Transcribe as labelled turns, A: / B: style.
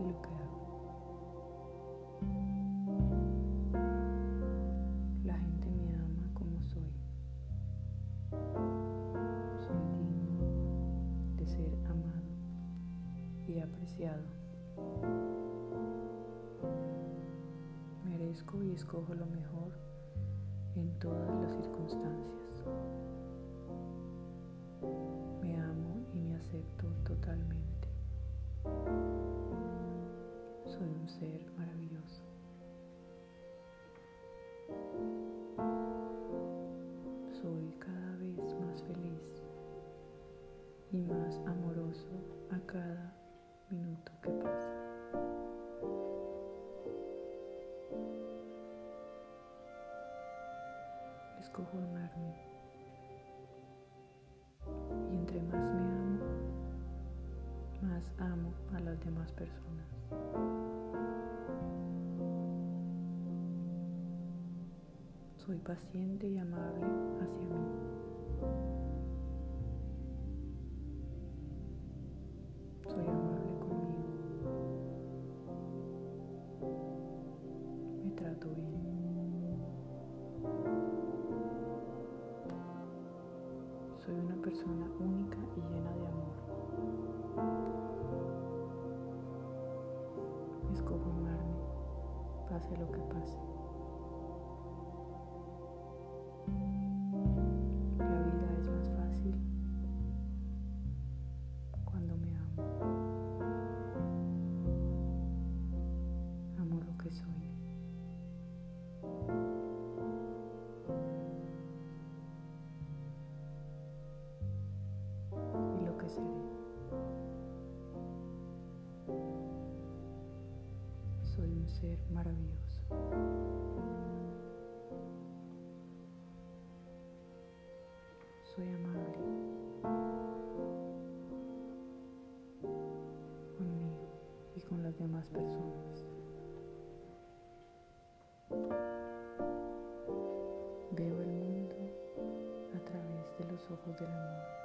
A: lo que hago. La gente me ama como soy. Soy digno de ser amado y apreciado. Merezco y escojo lo mejor en todas las circunstancias. Me amo y me acepto totalmente. Ser maravilloso. Soy cada vez más feliz y más amoroso a cada minuto que pasa. Escojo amarme y entre más me amo a las demás personas. Soy paciente y amable hacia mí. Soy amable conmigo. Me trato bien. Soy una persona única y llena de amor. Escojo amarme, pase lo que pase. La vida es más fácil cuando me amo. Amo lo que soy. Y lo que. Ser maravilloso. Soy amable conmigo y con las demás personas. Veo el mundo a través de los ojos del amor.